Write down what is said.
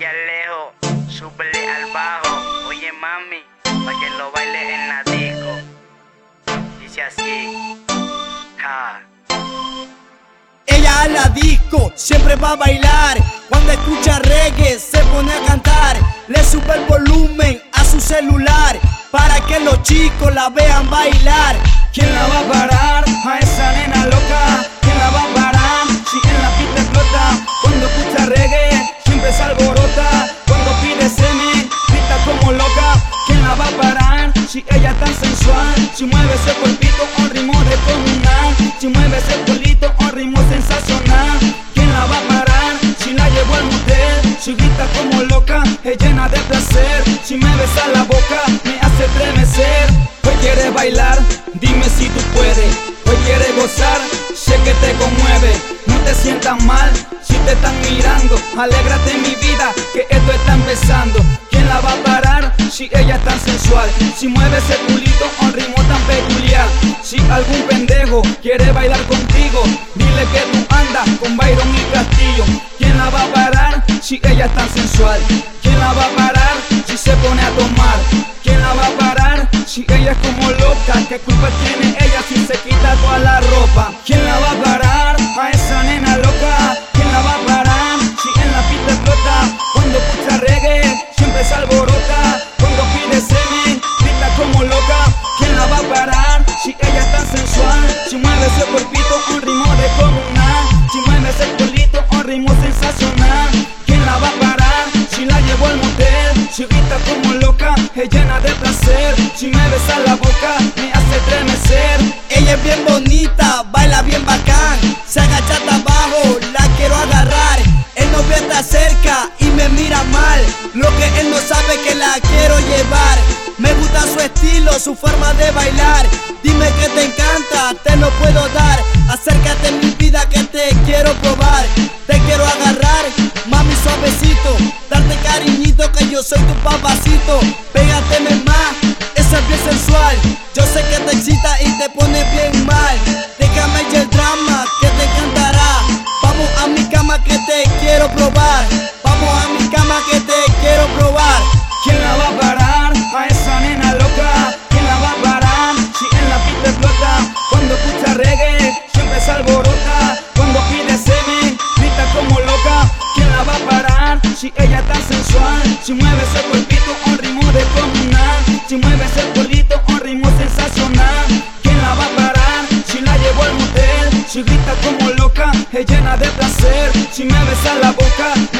aquí alejo, súbele al bajo. Oye mami, pa' que lo baile en la disco. Dice así, ja. Ella a la disco siempre va a bailar. Cuando escucha reggae se pone a cantar. Le sube el volumen a su celular para que los chicos la vean bailar. ¿Quién la va a parar? A esa nena loca. Si ella tan sensual. Si mueve ese cuerpito un ritmo de comunal. Si mueve ese culito un ritmo sensacional. ¿Quién la va a parar? Si la llevo al motel. Si grita como loca, es llena de placer. Si me besa la boca, me hace estremecer. Hoy quieres bailar, dime si tú puedes. Hoy quieres gozar, sé que te conmueve. No te sientas mal si te están mirando. Alégrate mi vida, que esto está empezando. Si ella es tan sensual? Si mueve ese culito a un ritmo tan peculiar. Si algún pendejo quiere bailar contigo, dile que tú andas con Byron y Castillo. ¿Quién la va a parar si ella es tan sensual? ¿Quién la va a parar si se pone a tomar? ¿Quién la va a parar si ella es como loca? ¿Qué culpa tiene ella si se quita toda la ropa? ¿Quién la va a parar es llena de placer. Si me besa la boca, me hace estremecer. Ella es bien bonita, baila bien bacán. Se agacha hasta abajo, la quiero agarrar. El novio está cerca y me mira mal. Lo que él no sabe que la quiero llevar. Me gusta su estilo, su forma de bailar. Dime que te encanta, te lo puedo dar. Acércate mi vida que te quiero probar. Te quiero agarrar, mami suavecito. Darte cariñito que yo soy tu papacito. llena de placer. Si me besas la boca